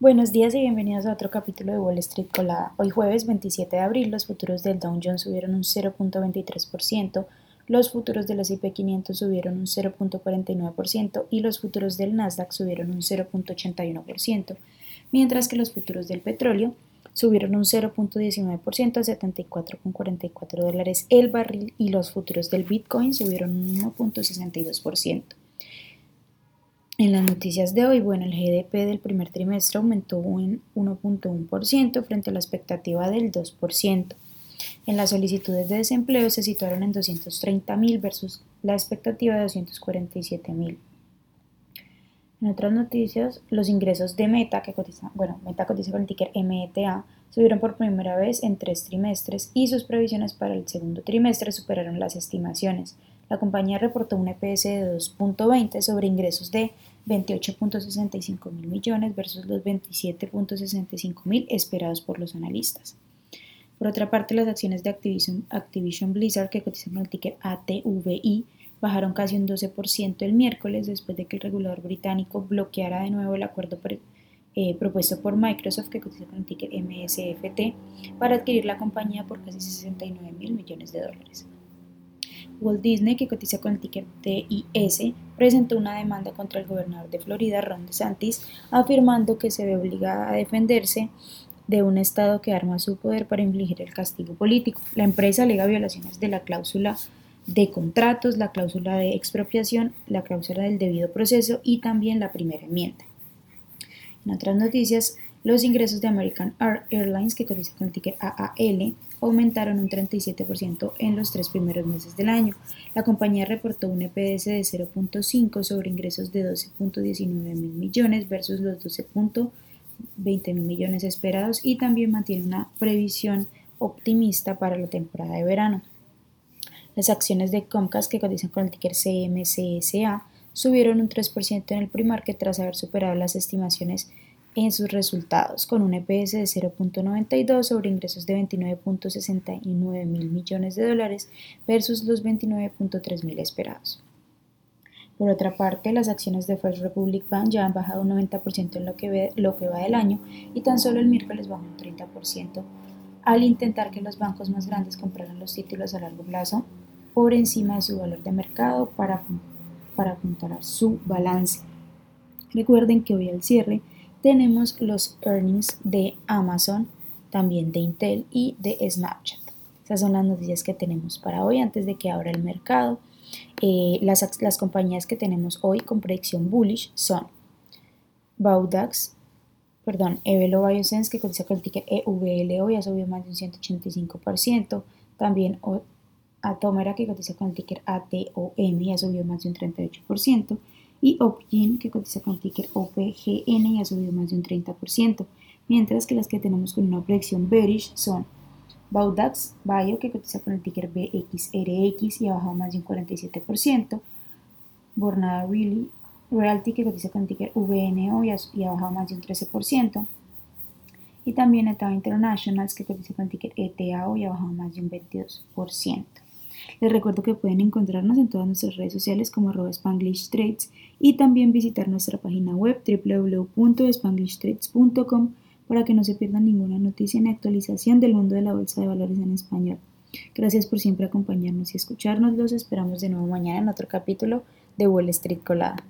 Buenos días y bienvenidos a otro capítulo de Wall Street Colada. Hoy jueves 27 de abril los futuros del Dow Jones subieron un 0.23%, los futuros del S&P 500 subieron un 0.49% y los futuros del Nasdaq subieron un 0.81%, mientras que los futuros del petróleo subieron un 0.19% a 74,44 dólares el barril y los futuros del Bitcoin subieron un 1.62%. En las noticias de hoy, bueno, el GDP del primer trimestre aumentó un 1.1% frente a la expectativa del 2%. En las solicitudes de desempleo se situaron en 230.000 versus la expectativa de 247.000. En otras noticias, los ingresos de Meta, que cotiza, bueno, Meta cotiza con el ticker META, subieron por primera vez en tres trimestres y sus previsiones para el segundo trimestre superaron las estimaciones. La compañía reportó un EPS de 2.20 sobre ingresos de 28.65 mil millones versus los 27.65 mil esperados por los analistas. Por otra parte, las acciones de Activision, Blizzard, que cotizan con el ticker ATVI, bajaron casi un 12% el miércoles después de que el regulador británico bloqueara de nuevo el acuerdo eh, propuesto por Microsoft, que cotiza con el ticker MSFT, para adquirir la compañía por casi 69 mil millones de dólares. Walt Disney, que cotiza con el ticker TIS, presentó una demanda contra el gobernador de Florida, Ron DeSantis, afirmando que se ve obligada a defenderse de un Estado que arma su poder para infligir el castigo político. La empresa alega violaciones de la cláusula de contratos, la cláusula de expropiación, la cláusula del debido proceso y también la primera enmienda. En otras noticias, los ingresos de American Airlines, que cotiza con el ticker AAL, aumentaron un 37% en los tres primeros meses del año. La compañía reportó un EPS de 0.5 sobre ingresos de 12.19 mil millones versus los 12.20 mil millones esperados y también mantiene una previsión optimista para la temporada de verano. Las acciones de Comcast que cotizan con el ticker CMCSA subieron un 3% en el pre-market tras haber superado las estimaciones en sus resultados, con un EPS de 0.92 sobre ingresos de 29.69 mil millones de dólares versus los 29.3 mil esperados. Por otra parte, las acciones de First Republic Bank ya han bajado un 90% en lo que, lo que va del año y tan solo el miércoles bajó un 30% al intentar que los bancos más grandes compraran los títulos a largo plazo por encima de su valor de mercado para, para apuntar su balance. Recuerden que hoy al cierre tenemos los earnings de Amazon, también de Intel y de Snapchat. Esas son las noticias que tenemos para hoy antes de que abra el mercado. Eh, las, las, compañías que tenemos hoy con predicción bullish son Baudax, perdón, Evelo Biosense que cotiza con el ticket EVL hoy ha subido más de un 185%, también Atomera que cotiza con el ticker ATOM y ha subido más de un 38%, y Opgin que cotiza con ticker OPGN y ha subido más de un 30%, mientras que las que tenemos con una proyección bearish son Baudax Bio que cotiza con el ticker BXRX y ha bajado más de un 47%, Bornada Realty que cotiza con el ticker VNO y ha, y ha bajado más de un 13%, y también Etao Internationals que cotiza con el ticker ETAO y ha bajado más de un 22%. Les recuerdo que pueden encontrarnos en todas nuestras redes sociales como arroba y también visitar nuestra página web www.spanglishtrades.com para que no se pierdan ninguna noticia ni actualización del mundo de la bolsa de valores en español. Gracias por siempre acompañarnos y escucharnos. Los esperamos de nuevo mañana en otro capítulo de Wall Street Colada.